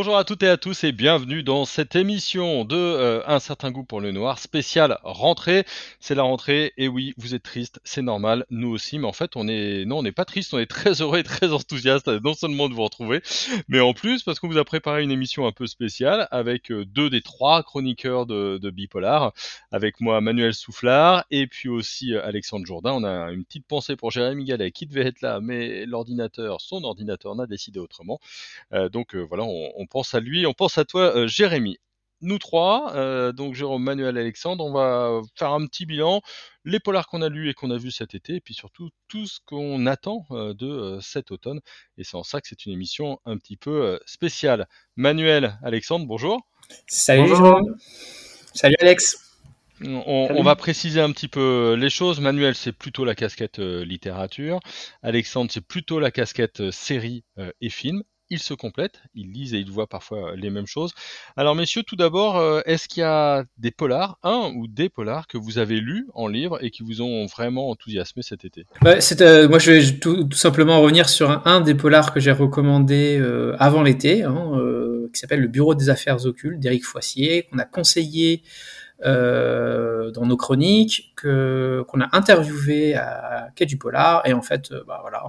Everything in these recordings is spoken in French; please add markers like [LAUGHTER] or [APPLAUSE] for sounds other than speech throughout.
Bonjour à toutes et à tous et bienvenue dans cette émission de euh, Un certain goût pour le noir spécial rentrée. C'est la rentrée et oui, vous êtes triste, c'est normal, nous aussi, mais en fait on est non, on n'est pas triste, on est très heureux et très enthousiaste non seulement de vous retrouver, mais en plus parce qu'on vous a préparé une émission un peu spéciale avec euh, deux des trois chroniqueurs de, Bipolar, avec moi Manuel Soufflard et puis aussi euh, Alexandre Jourdain. On a une petite pensée pour Jérémy Gallet qui devait être là, mais l'ordinateur, son ordinateur n'a décidé autrement. donc voilà, on on pense à lui, on pense à toi, euh, Jérémy. Nous trois, euh, donc Jérôme, Manuel, Alexandre, on va faire un petit bilan, les polars qu'on a lus et qu'on a vus cet été, et puis surtout tout ce qu'on attend euh, de cet automne. Et c'est en ça que c'est une émission un petit peu spéciale. Manuel, Alexandre, bonjour. Salut Jérôme. Salut Alex. On, va préciser un petit peu les choses. Manuel, c'est plutôt la casquette littérature. Alexandre, c'est plutôt la casquette série et film ils se complètent, ils lisent et ils voient parfois les mêmes choses. Alors messieurs, tout d'abord, euh, est-ce qu'il y a des polars, un ou des polars que vous avez lus en livre et qui vous ont vraiment enthousiasmé cet été? Bah, euh, Moi, je vais tout, simplement revenir sur un, des polars que j'ai recommandé euh, avant l'été, hein, qui s'appelle Le Bureau des affaires occultes d'Éric Foissier, qu'on a conseillé dans nos chroniques, que qu'on a interviewé à Quai du Polar, et en fait, bah voilà.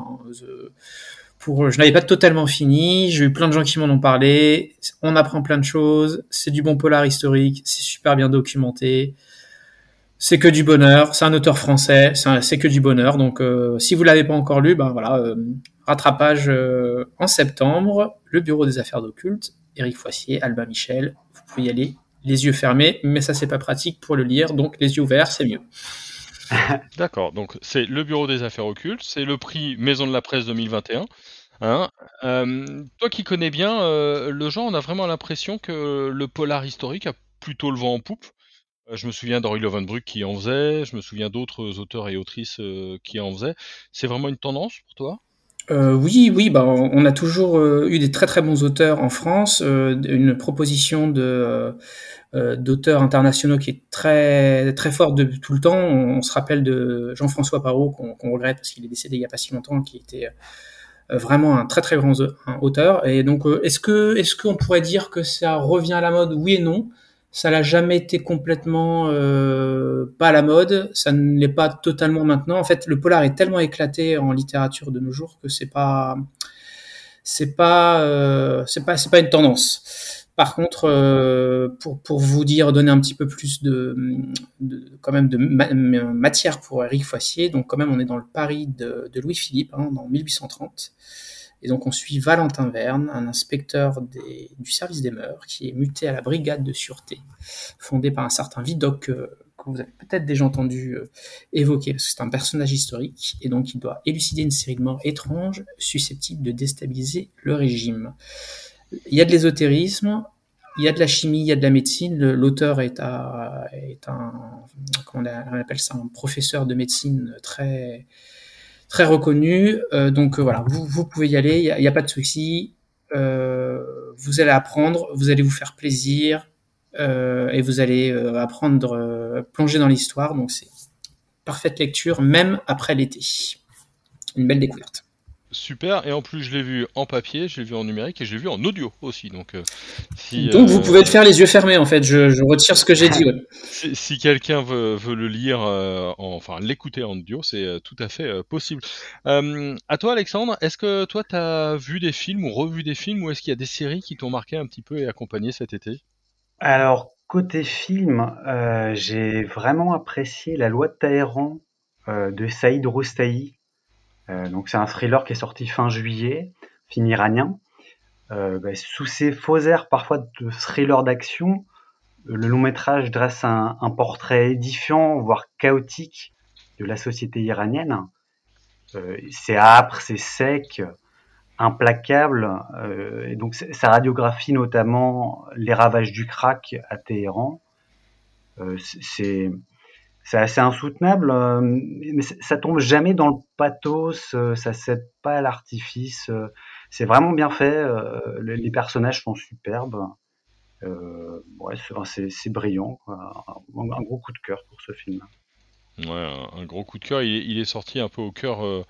Hein, je n'avais pas totalement fini. J'ai eu plein de gens qui m'en ont parlé. On apprend plein de choses. C'est du bon polar historique. C'est super bien documenté. C'est que du bonheur. C'est un auteur français. C'est que du bonheur. Donc, euh, si vous l'avez pas encore lu, ben voilà, euh, rattrapage euh, en septembre. Le Bureau des affaires d'occulte. Éric Foissier, Albin Michel. Vous pouvez y aller les yeux fermés, mais ça c'est pas pratique pour le lire. Donc, les yeux ouverts, c'est mieux. [LAUGHS] D'accord, donc c'est le Bureau des affaires occultes, c'est le prix Maison de la presse 2021. Hein. toi qui connais bien euh, le genre, on a vraiment l'impression que le polar historique a plutôt le vent en poupe. Euh, je me souviens d'Henri Lovenbruck qui en faisait, je me souviens d'autres auteurs et autrices euh, qui en faisaient. C'est vraiment une tendance pour toi? Euh, oui, oui, bah, on a toujours euh, eu des très très bons auteurs en France, euh, une proposition de d'auteurs internationaux qui est très très forte de tout le temps. On, se rappelle de Jean-François Parot qu'on regrette parce qu'il est décédé il y a pas si longtemps, qui était vraiment un très très grand auteur. Et donc, est-ce que est-ce qu'on pourrait dire que ça revient à la mode Oui et non? Ça n'a jamais été complètement euh, pas à la mode, ça ne l'est pas totalement maintenant. En fait, le polar est tellement éclaté en littérature de nos jours que c'est pas c'est pas euh, c'est pas c'est pas une tendance. Par contre, euh, pour, pour vous dire, donner un petit peu plus de, de quand même de matière pour Eric Foissier, donc quand même on est dans le Paris de, de Louis-Philippe, hein, dans 1830. Et donc on suit Valentin Verne, un inspecteur du service des mœurs, qui est muté à la brigade de sûreté, fondée par un certain Vidocq, euh, que vous avez peut-être déjà entendu euh, évoquer, parce que c'est un personnage historique, et donc il doit élucider une série de morts étranges susceptibles de déstabiliser le régime. Il y a de l'ésotérisme, il y a de la chimie, il y a de la médecine. L'auteur est, est, un, comment on appelle ça, un professeur de médecine très très reconnu. Euh, donc euh, voilà, vous, pouvez y aller, il n'y a, pas de souci. Euh, vous allez apprendre, vous allez vous faire plaisir et vous allez apprendre, plonger dans l'histoire. Donc c'est parfaite lecture, même après l'été. Une belle découverte. Super, et en plus je l'ai vu en papier, je l'ai vu en numérique et je l'ai vu en audio aussi. Donc, euh, si, donc vous euh, pouvez le faire les yeux fermés en fait, je, je retire ce que j'ai dit. Si, quelqu'un veut, veut, le lire, euh, enfin l'écouter en audio, c'est tout à fait possible. à toi Alexandre, est-ce que toi tu as vu des films ou revu des films ou est-ce qu'il y a des séries qui t'ont marqué un petit peu et accompagné cet été? Alors côté film, j'ai vraiment apprécié La loi de Taïran de Saïd Roustaï euh, donc c'est un thriller qui est sorti fin juillet, film iranien. Euh, bah, sous ces faux airs parfois de thriller d'action, le long métrage dresse un, portrait édifiant, voire chaotique de la société iranienne. Euh, c'est âpre, c'est sec, implacable. et donc sa radiographie notamment les ravages du crack à Téhéran. c'est c'est assez insoutenable, euh, mais ça tombe jamais dans le pathos, euh, ça cède pas à l'artifice. Euh, c'est vraiment bien fait. les personnages sont superbes. ouais, c'est brillant. Un, gros coup de cœur pour ce film. Ouais, un, gros coup de cœur. Il, est sorti un peu au cœur,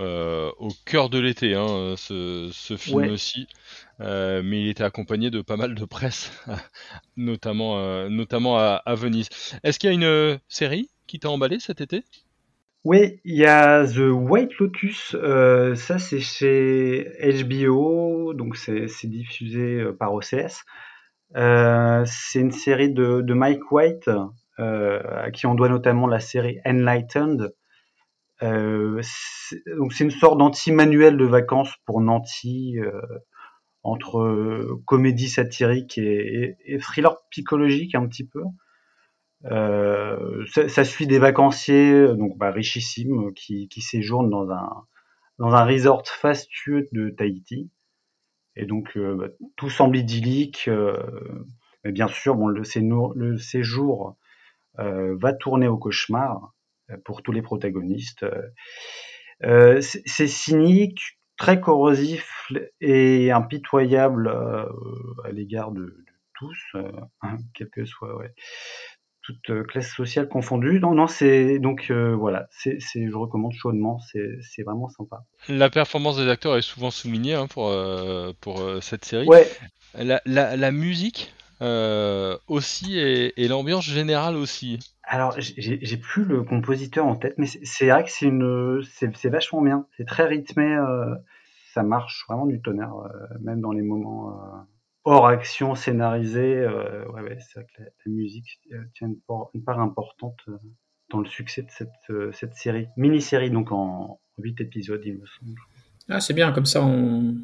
euh, au cœur de l'été, hein, ce, film aussi. Euh, mais il était accompagné de pas mal de presse, [LAUGHS] notamment, notamment à, Venise. Est-ce qu'il y a une série qui t'a emballé cet été? Oui, il y a The White Lotus. ça, c'est chez HBO, donc c'est diffusé par OCS. c'est une série de, de Mike White euh, à qui on doit notamment la série Enlightened. Euh, donc c'est une sorte d'anti-manuel de vacances pour Nancy euh, entre comédie satirique et, thriller psychologique un petit peu. ça, suit des vacanciers donc bah, richissimes qui, qui, séjournent dans un dans un resort fastueux de Tahiti. Et donc bah, tout semble idyllique. mais bien sûr, bon, le, le séjour euh, va tourner au cauchemar euh, pour tous les protagonistes. Euh, c'est cynique, très corrosif et impitoyable à l'égard de, tous, hein, quelle que soit ouais, toute classe sociale confondue. Non, non, c'est donc voilà, c'est, je recommande chaudement, c'est, vraiment sympa. La performance des acteurs est souvent soulignée hein, pour, pour cette série. Ouais. La, la, la musique, euh, aussi et, l'ambiance générale aussi. Alors, j'ai plus le compositeur en tête, mais c'est vrai que c'est une, c'est vachement bien. C'est très rythmé, euh, ça marche vraiment du tonnerre, euh, même dans les moments hors action scénarisés. ouais, ouais, c'est vrai que la, musique tient une part, importante dans le succès de cette, cette série, mini-série, donc en 8 épisodes, il me semble. Ah, c'est bien, comme ça on,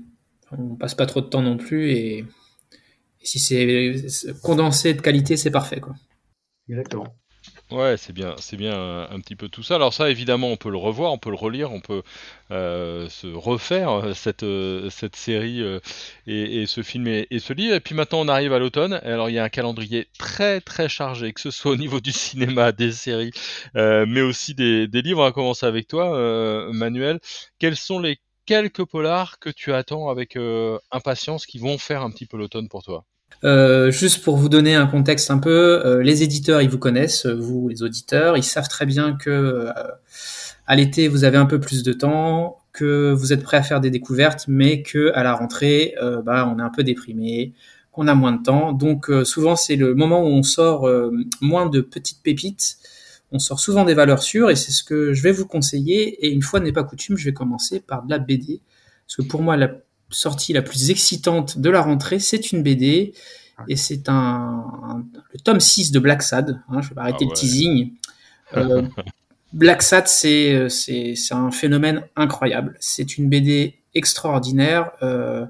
on passe pas trop de temps non plus et si c'est condensé de qualité, c'est parfait. Quoi. Exactement. Ouais, c'est bien, c'est bien un, petit peu tout ça. Alors ça, évidemment, on peut le revoir, on peut le relire, on peut euh, se refaire euh, cette euh, cette série et, ce film et, ce livre. Et puis maintenant, on arrive à l'automne. Alors il y a un calendrier très très chargé, que ce soit au niveau du [LAUGHS] cinéma, des séries, mais aussi des, des, livres. On va commencer avec toi, Manuel. Quels sont les quelques polars que tu attends avec impatience qui vont faire un petit peu l'automne pour toi euh, juste pour vous donner un contexte un peu, euh, les éditeurs, ils vous connaissent, vous les auditeurs, ils savent très bien que euh, à l'été vous avez un peu plus de temps, que vous êtes prêt à faire des découvertes, mais que à la rentrée, bah, on est un peu déprimé, qu'on a moins de temps. Donc souvent c'est le moment où on sort moins de petites pépites. On sort souvent des valeurs sûres et c'est ce que je vais vous conseiller. Et une fois n'est pas coutume, je vais commencer par de la BD. Parce que pour moi, la sortie la plus excitante de la rentrée, c'est une BD. Et c'est un, le tome 6 de Black Sad. Hein, je vais arrêter ah le teasing. Euh, [LAUGHS] Black Sad, c'est, c'est, c'est un phénomène incroyable. C'est une BD extraordinaire. Euh,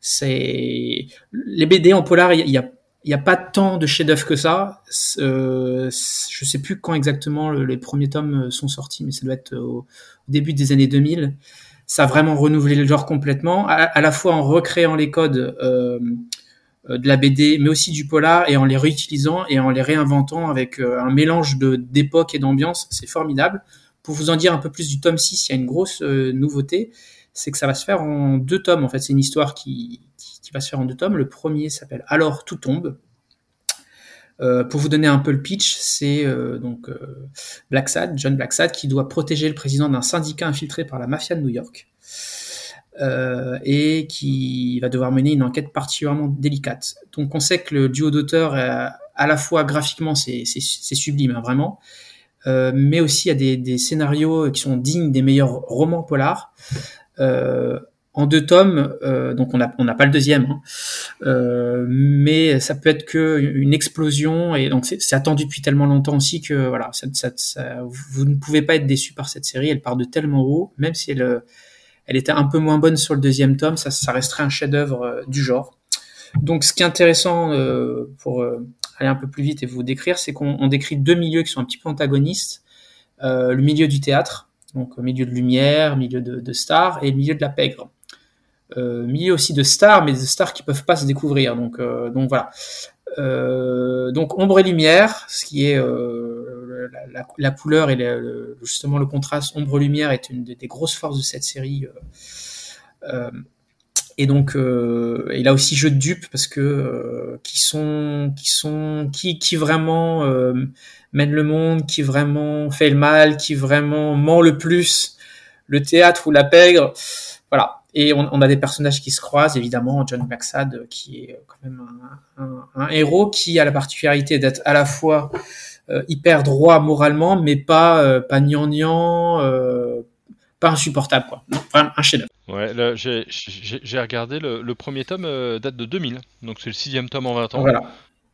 c'est les BD en polar, il y, a il n'y a pas tant de chefs-d'œuvre que ça. Euh, je sais plus quand exactement les premiers tomes sont sortis, mais ça doit être au début des années 2000 ça a vraiment renouvelé le genre complètement, à, la fois en recréant les codes euh, de la BD, mais aussi du polar, et en les réutilisant et en les réinventant avec euh, un mélange d'époque et d'ambiance. C'est formidable. Pour vous en dire un peu plus du tome 6, il y a une grosse euh, nouveauté, c'est que ça va se faire en deux tomes. En fait, c'est une histoire qui, qui, va se faire en deux tomes. Le premier s'appelle Alors tout tombe, euh, pour vous donner un peu le pitch, c'est euh, donc euh, Blacksad, John Blacksad, qui doit protéger le président d'un syndicat infiltré par la mafia de New York. et qui va devoir mener une enquête particulièrement délicate. Donc on sait que le duo d'auteurs, à la fois graphiquement, c'est sublime, hein, vraiment, mais aussi il des, scénarios qui sont dignes des meilleurs romans polars en deux tomes, euh, donc on n'a on pas le deuxième, hein. euh, mais ça peut être que une explosion et donc c'est attendu depuis tellement longtemps aussi que voilà, vous ne pouvez pas être déçu par cette série. Elle part de tellement haut, même si elle, elle était un peu moins bonne sur le deuxième tome, ça, ça resterait un chef-d'œuvre euh, du genre. Donc ce qui est intéressant pour aller un peu plus vite et vous décrire, c'est qu'on décrit deux milieux qui sont un petit peu antagonistes. le milieu du théâtre, donc milieu de lumière, milieu de, de stars, et le milieu de la pègre euh, milieu aussi de stars, mais de stars qui peuvent pas se découvrir. Donc, euh, donc voilà. Euh, donc ombre et lumière, ce qui est la, couleur et justement le contraste ombre-lumière est une des, grosses forces de cette série. Et donc, euh, et là aussi jeu de dupes parce que qui sont, qui sont, qui, qui vraiment mène le monde, qui vraiment fait le mal, qui vraiment ment le plus, le théâtre ou la pègre, voilà. Et on, on a des personnages qui se croisent, évidemment, John Blacksad, qui est quand même un, un, un héros qui a la particularité d'être à la fois euh, hyper droit moralement, mais pas euh, pas gnangnan, euh, pas insupportable quoi. Non, vraiment un chef-d'œuvre. Ouais, j'ai- regardé le, le premier tome euh, date de 2000, donc c'est le sixième tome en 20 ans. Voilà.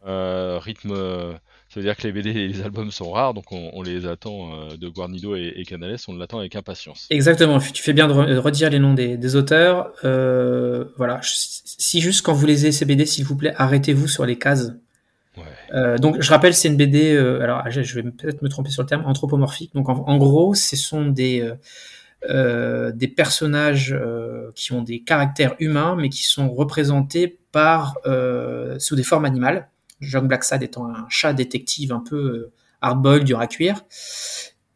Euh, rythme, euh, ça veut dire que les BD et les albums sont rares, donc on, on les attend euh, de Guarnido et, et Canales, on l'attend avec impatience. Exactement. Tu fais bien de re- de redire les noms des, des auteurs. Euh, voilà. Si juste quand vous lisez ces BD, s'il vous plaît, arrêtez-vous sur les cases. Ouais. Euh, donc, je rappelle, c'est une BD. euh, alors, je je vais peut-être me tromper sur le terme, anthropomorphique. Donc, en, en gros, ce sont des des personnages qui ont des caractères humains, mais qui sont représentés par sous des formes animales. John Blacksad étant un chat détective un peu euh, hard-boiled, dur à cuire.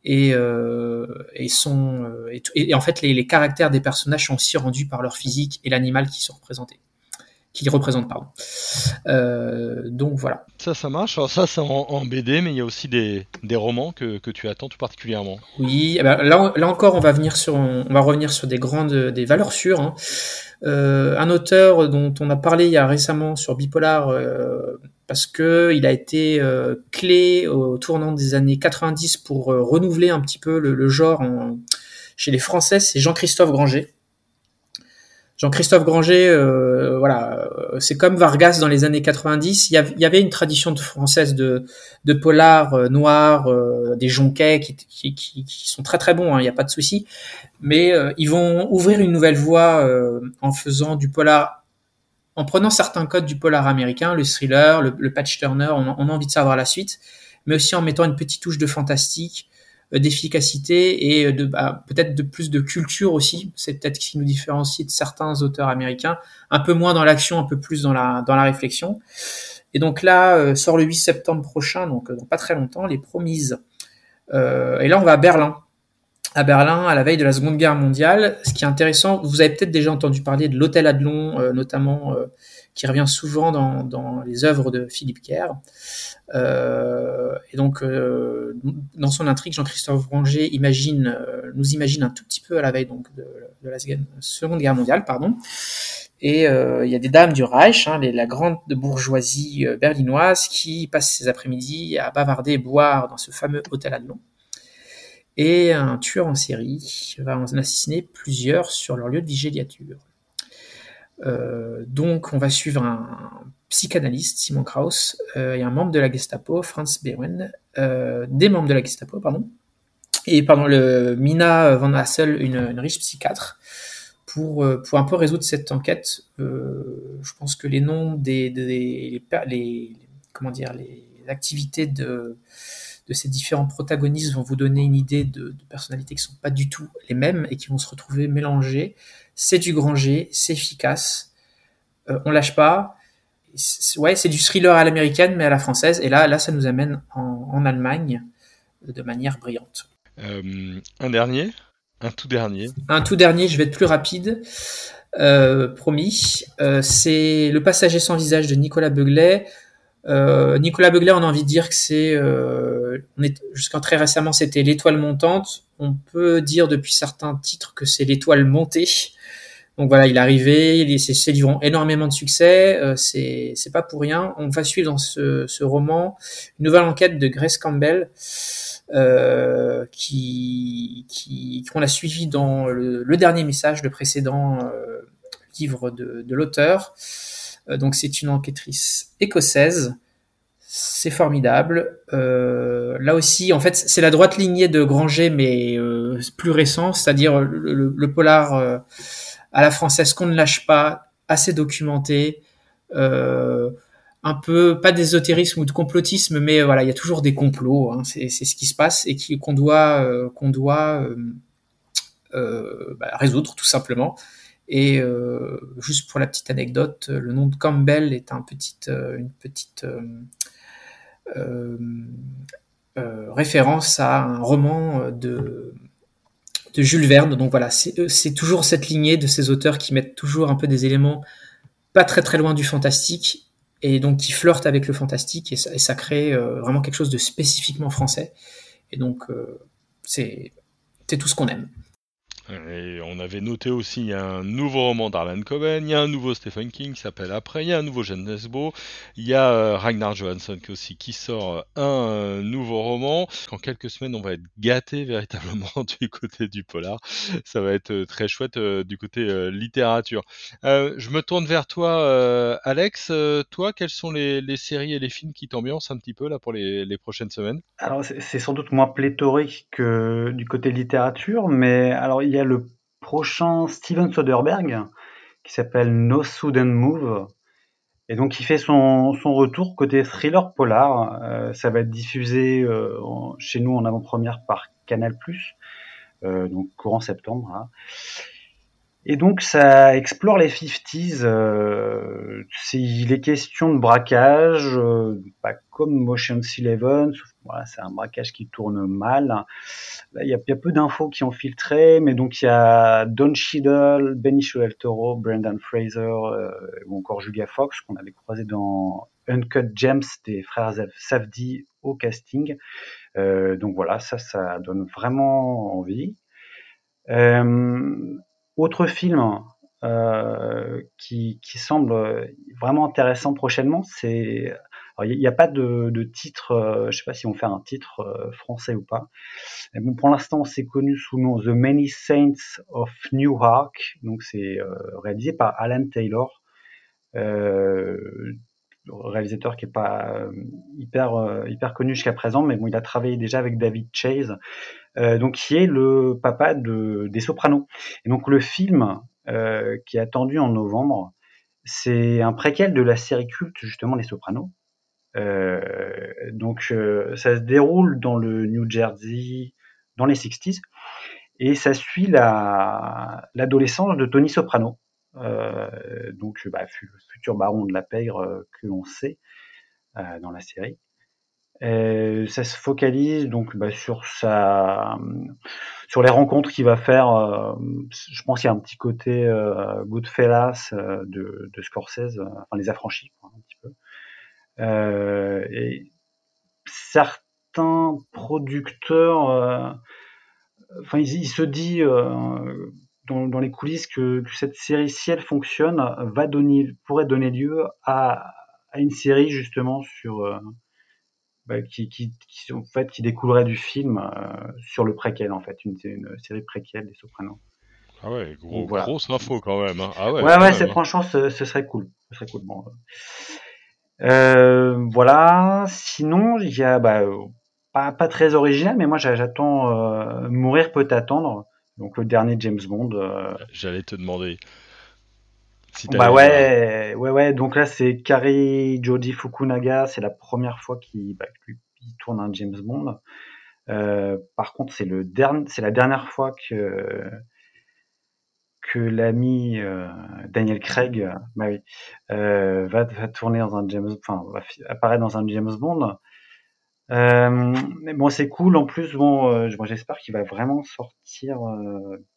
Et, euh, et, sont, euh, et, et en fait, les, les caractères des personnages sont aussi rendus par leur physique et l'animal qui sont représentés, qui les représentent, pardon. Euh, donc voilà. Ça, ça marche. Alors ça, c'est en, en BD, mais il y a aussi des, des romans que, que tu attends tout particulièrement. Oui, eh ben, là, là encore, on va venir sur, on va revenir sur des grandes, des valeurs sûres. hein. Euh, un auteur dont on a parlé il y a récemment sur Bipolar, euh, parce que il a été euh, clé au tournant des années 90 pour euh, renouveler un petit peu le, genre en- chez les Français, c'est Jean-Christophe Granger. Jean-Christophe Granger, euh, voilà, c'est comme Vargas dans les années 90. Il y, avait une tradition de- française de, de polar noir, des jonquets qui, sont très très bons, hein, il n'y a pas de souci. Mais ils vont ouvrir une nouvelle voie en faisant du polar, en prenant certains codes du polar américain, le thriller, le, le patch turner, on, a- envie de savoir la suite, mais aussi en mettant une petite touche de fantastique, euh, d'efficacité et euh, de bah, peut-être de plus de culture aussi. C'est peut-être ce qui nous différencie de certains auteurs américains, un peu moins dans l'action, un peu plus dans la réflexion. Et donc là euh, sort le 8 septembre prochain, donc pas très longtemps, les Promises. Et là on va à Berlin. À Berlin, à la veille de la Seconde Guerre mondiale. Ce qui est intéressant, vous avez peut-être déjà entendu parler de l'hôtel Adlon, euh, notamment, euh, qui revient souvent dans, dans les œuvres de Philippe Kerr. Euh, et donc, euh, dans son intrigue, Jean-Christophe Granger imagine, euh, nous imagine un tout petit peu à la veille donc de, la Seconde Guerre mondiale, pardon. Et euh, il y a des dames du Reich, hein, la grande bourgeoisie berlinoise, qui passent ses après-midi à bavarder et boire dans ce fameux hôtel Adlon. Et un tueur en série va en assassiner plusieurs sur leur lieu de villégiature. Euh, donc, on va suivre un psychanalyste, Simon Krauss, euh, et un membre de la Gestapo, Franz Behren, euh, des membres de la Gestapo, pardon, et pardon, le Mina Van Hassel, une, riche psychiatre, pour, pour un peu résoudre cette enquête. Je pense que les noms des, les, comment dire, les activités de, de ces différents protagonistes vont vous donner une idée de, de personnalités qui sont pas du tout les mêmes et qui vont se retrouver mélangées. C'est du Granger, c'est efficace, euh, on lâche pas. C'est- Ouais, c'est du thriller à l'américaine, mais à la française. Et là, là, ça nous amène en, en Allemagne de manière brillante. Euh, un dernier, un tout dernier. Un tout dernier, je vais être plus rapide. Euh, promis. Euh, c'est Le passager sans visage de Nicolas Beuglet. Euh, Nicolas Beuglet, on a envie de dire que c'est, euh, jusqu'à très récemment, c'était l'étoile montante. On peut dire depuis certains titres que c'est l'étoile montée. Donc voilà, il est arrivé, il, ses, ses livres ont énormément de succès, euh, c'est pas pour rien. On va suivre dans ce, roman une nouvelle enquête de Grace Campbell euh, qui qu'on a suivi dans le, dernier message, le précédent euh, livre de l'auteur. Euh, donc c'est une enquêtrice écossaise. C'est formidable. Euh, là aussi, en fait, c'est la droite lignée de Granger, mais euh, plus récent, c'est-à-dire le, polar à la française qu'on ne lâche pas, assez documenté, un peu pas d'ésotérisme ou de complotisme, mais voilà, il y a toujours des complots. Hein, c'est ce qui se passe et qu'on doit doit bah, résoudre tout simplement. Et euh, juste pour la petite anecdote, le nom de Campbell est euh, une petite euh, référence à un roman de de Jules Verne. Donc voilà, c'est toujours cette lignée de ces auteurs qui mettent toujours un peu des éléments pas très très loin du fantastique et donc qui flirtent avec le fantastique et ça crée vraiment quelque chose de spécifiquement français. Et donc c'est tout ce qu'on aime. Et on avait noté aussi, un nouveau roman d'Arlan Coben, il y a un nouveau Stephen King qui s'appelle Après, il y a un nouveau Jeanne Nesbo, il y a euh, Ragnar Johansson aussi qui sort euh, un euh, nouveau roman. En quelques semaines, on va être gâté [LAUGHS] véritablement du côté du polar. Ça va être très chouette du côté littérature. je me tourne vers toi, Alex. toi, quelles sont les, séries et les films qui t'ambiancent un petit peu là pour les, les prochaines semaines? Alors, c'est sans doute moins pléthorique que du côté littérature, mais alors il y a le prochain Steven Soderbergh qui s'appelle No Sudden Move. Et donc il fait son, retour côté thriller polar. Euh, ça va être diffusé euh, chez nous en avant-première par Canal+, euh, donc courant septembre. Hein. Et donc ça explore les 50s. Euh, est question de braquage, pas comme Motion's Eleven, voilà, c'est un braquage qui tourne mal. il y a, peu d'infos qui ont filtré, mais donc il y a Don Cheadle, Benicio del Toro, Brendan Fraser euh, ou encore Julia Fox qu'on avait croisé dans Uncut Gems des frères Safdie au casting. Euh, donc voilà, ça, ça donne vraiment envie. Euh, autre film qui, qui semble vraiment intéressant prochainement, c'est il n'y a, pas de, titre, euh, je ne sais pas si on fait un titre euh, français ou pas. pour l'instant, c'est connu sous le nom The Many Saints of Newark. Donc, c'est euh, réalisé par Alan Taylor, réalisateur qui n'est pas hyper hyper connu jusqu'à présent, mais bon, il a travaillé déjà avec David Chase, donc qui est le papa de des Sopranos. Et donc, le film qui est attendu en novembre, c'est un préquel de la série culte justement Les Sopranos. Euh, donc euh, ça se déroule dans le New Jersey dans les 60s et ça suit la l'adolescence de Tony Soprano, euh, donc bah, futur baron de la pègre que l'on sait dans la série. Ça se focalise donc bah, sur sa sur les rencontres qu'il va faire. je pense qu'il y a un petit côté Goodfellas de, de Scorsese, enfin les affranchis un petit peu. Euh, et certains producteurs, euh, enfin, il, se dit euh, dans, les coulisses que, cette série, si elle fonctionne, va donner, pourrait donner lieu à, une série justement sur bah, qui, qui, en fait qui découlerait du film sur le préquel en fait, une, une série préquelle des Sopranos. Ah ouais, gros, grosse info quand même. Hein. Ah ouais, ouais, ouais c'est hein. franchement, ce, ce, serait cool. Ce serait cool. Bon, euh, voilà. Sinon, il y a bah, pas, pas très original, mais moi j'attends euh, Mourir peut attendre. Donc le dernier James Bond. Euh. J'allais te demander. Bah ouais, ouais, ouais. Donc là c'est Kari Jody Fukunaga. C'est la première fois qu'il bah, tourne un James Bond. par contre, c'est le dernier, c'est la dernière fois que que l'ami euh, Daniel Craig bah oui, euh, va, va, tourner dans un James, enfin va apparaître dans un James Bond. Euh, mais bon, c'est cool. En plus, bon, j'espère qu'il va vraiment sortir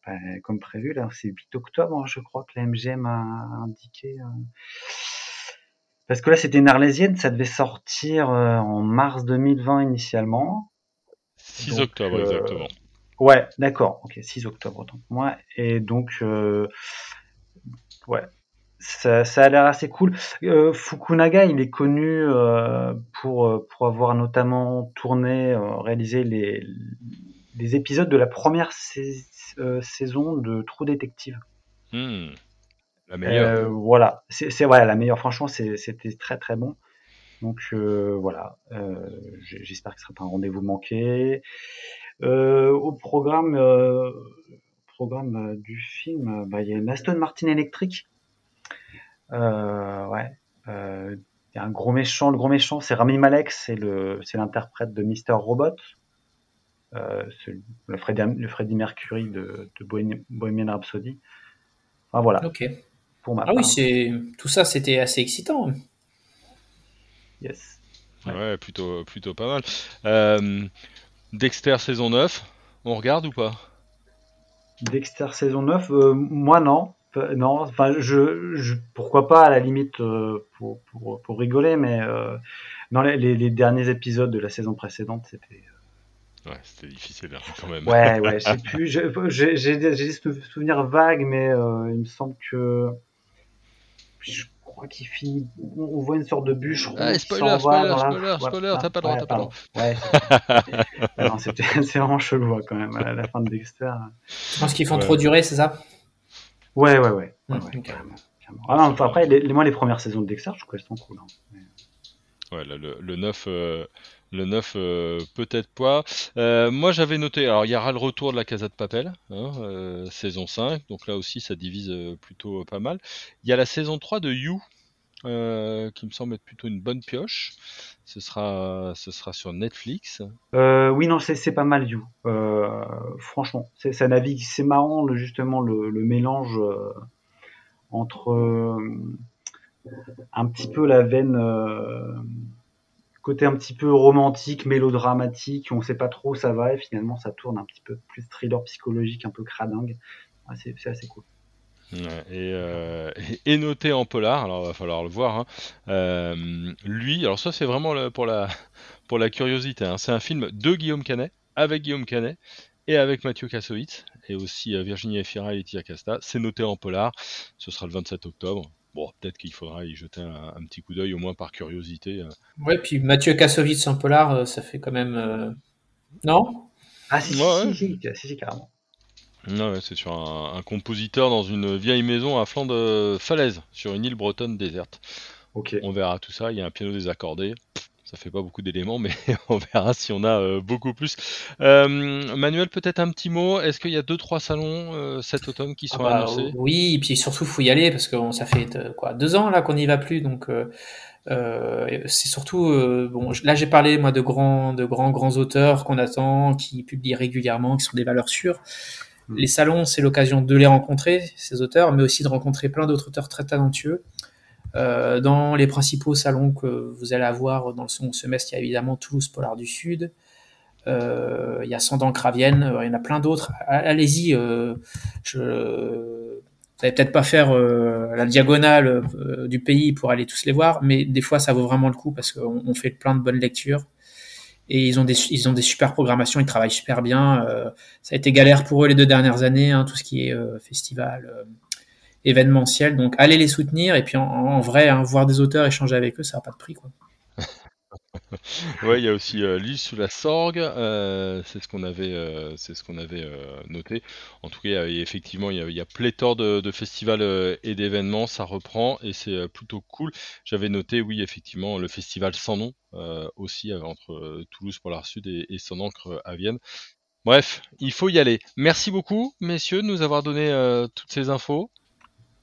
bah, comme prévu. Là, c'est 8 octobre, hein, je crois que la MGM a indiqué. Parce que là, c'était une arlésienne, ça devait sortir en mars 2020 initialement. 6 octobre, exactement. Ouais, d'accord. Ok, 6 octobre, autant pour moi. Et donc, euh, ouais, ça, ça a l'air assez cool. Euh, Fukunaga, il est connu euh, pour, pour avoir notamment tourné, réalisé les, les épisodes de la première saison de True Detective. Hmm. La meilleure. voilà, c'est voilà, la meilleure. Franchement, c'était très très bon. Donc voilà, j'espère que ce sera pas un rendez-vous manqué. Euh, au programme, euh, programme euh, du film, bah, il y a une Aston Martin électrique. Ouais. Il y a un gros méchant. Le gros méchant, c'est Rami Malek, c'est le, c'est l'interprète de Mister Robot. Euh, le, Freddie, le Freddie Mercury de, de Bohemian Rhapsody. Enfin, voilà. Ok. Pour ma ah oui, c'est tout ça, c'était assez excitant. Yes. Ouais, plutôt, plutôt pas mal. Euh, Dexter saison 9, on regarde ou pas? Dexter saison 9, euh, moi non. Non, enfin, je, je, pourquoi pas à la limite euh, pour, pour, pour, rigoler, mais euh, dans les, les, derniers épisodes de la saison précédente, c'était. Ouais, c'était difficile hein, quand même. Ouais, [LAUGHS] ouais, j'ai plus, j'ai des souvenirs vagues, mais il me semble que je crois qu'il finit. On voit une sorte de bûcheron. Ah, spoiler, spoiler, spoiler, spoiler, t'as pas le droit, t'as pas le droit. Ouais, [LAUGHS] c'est vraiment chelou quand même à la fin de Dexter. Je pense qu'ils font trop durer, c'est ça? Ouais, ouais, ouais. ouais, ouais carrément, carrément. Ah non, enfin, après, les, moi, les premières saisons de Dexter, je trouve qu'elles sont cool. Hein. Ouais, là, le, le 9, euh, le 9 euh, peut-être pas. Euh, moi, j'avais noté, alors il y aura le retour de la Casa de Papel, hein, euh, saison 5, donc là aussi, ça divise euh, plutôt pas mal. Il y a la saison 3 de You, euh, qui me semble être plutôt une bonne pioche. Ce sera, ce sera sur Netflix. Euh, oui, non, c'est pas mal, You. Euh, franchement, ça navigue, c'est marrant, justement, le, mélange euh, entre un petit peu la veine côté un petit peu romantique, mélodramatique, on sait pas trop où ça va, et finalement ça tourne un petit peu plus thriller psychologique, un peu cradingue. c'est assez cool. Euh, [LAUGHS] et, noté en polar, alors il va falloir le voir. Hein. Euh, lui, alors ça c'est vraiment pour la [LAUGHS] pour la curiosité. Hein. C'est un film de Guillaume Canet, avec Guillaume Canet et avec Mathieu Kassovitz et aussi euh, Virginie Efira et Laetitia Casta. C'est noté en polar. Ce sera le 27 octobre. Bon, peut-être qu'il faudra y jeter un, petit coup d'œil, au moins par curiosité. Ouais, puis Mathieu Kassovitz en polar, ça fait quand même. Non? Ah, si, si, si, si, carrément. Non, c'est sur un, compositeur dans une vieille maison à flanc de falaise, sur une île bretonne déserte. Ok. On verra tout ça. Il y a un piano désaccordé. Ça fait pas beaucoup d'éléments, mais [LAUGHS] on verra si on a euh, beaucoup plus. Euh, Manuel, peut-être un petit mot. Est-ce qu'il y a deux trois salons euh, cet automne qui sont ah bah, annoncés? Oui, et puis surtout faut y aller parce que ça fait quoi deux ans là qu'on n'y va plus, donc. c'est surtout bon là j'ai parlé moi de grands de grands grands auteurs qu'on attend qui publient régulièrement qui sont des valeurs sûres Mm. Les salons, c'est l'occasion de les rencontrer, ces auteurs, mais aussi de rencontrer plein d'autres auteurs très talentueux. Euh, dans les principaux salons que vous allez avoir dans le second semestre, il y a évidemment Toulouse Polar du Sud, euh, il y a Sandan Cravienne, euh, il y en a plein d'autres. Allez-y, je... vous n'allez peut-être pas faire la diagonale du pays pour aller tous les voir, mais des fois ça vaut vraiment le coup parce qu'on fait plein de bonnes lectures et ils ont des ils ont des super programmations, ils travaillent super bien. Euh, ça a été galère pour eux les deux dernières années, hein, tout ce qui est euh, festival, euh, événementiel. Donc allez les soutenir et puis en, en vrai, hein, voir des auteurs, échanger avec eux, ça n'a pas de prix quoi. [LAUGHS] ouais, il y a aussi euh, l'île sous la Sorgue, euh, c'est ce qu'on avait, euh, c'est ce qu'on avait euh, noté. En tout cas, effectivement, il y a, il y a pléthore de, de festivals euh, et d'événements, ça reprend et c'est euh, plutôt cool. J'avais noté, oui, effectivement, le festival sans nom aussi entre Toulouse pour l'Art Sud et, et Sans Encre à Vienne. Bref, il faut y aller. Merci beaucoup, messieurs, de nous avoir donné toutes ces infos.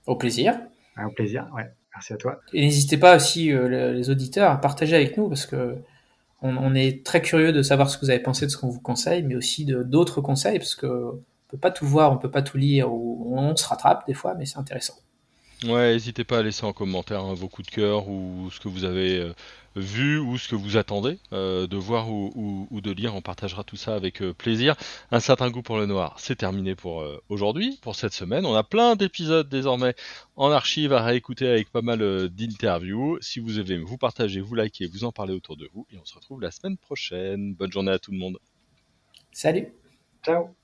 Au plaisir. Au plaisir, ouais. Merci à toi. Et n'hésitez pas aussi euh, les auditeurs à partager avec nous parce que on, est très curieux de savoir ce que vous avez pensé de ce qu'on vous conseille, mais aussi d'autres conseils parce que on peut pas tout voir, on peut pas tout lire, ou on se rattrape des fois, mais c'est intéressant. Ouais, n'hésitez pas à laisser en commentaire hein, vos coups de cœur ou ce que vous avez euh, vu ou ce que vous attendez euh, de voir ou, ou, ou, de lire. On partagera tout ça avec euh, plaisir. Un certain goût pour le noir, c'est terminé pour euh, aujourd'hui, pour cette semaine. On a plein d'épisodes désormais en archive à réécouter avec pas mal euh, d'interviews. Si vous avez vous partagez, vous likez, vous en parlez autour de vous. Et on se retrouve la semaine prochaine. Bonne journée à tout le monde. Salut. Ciao.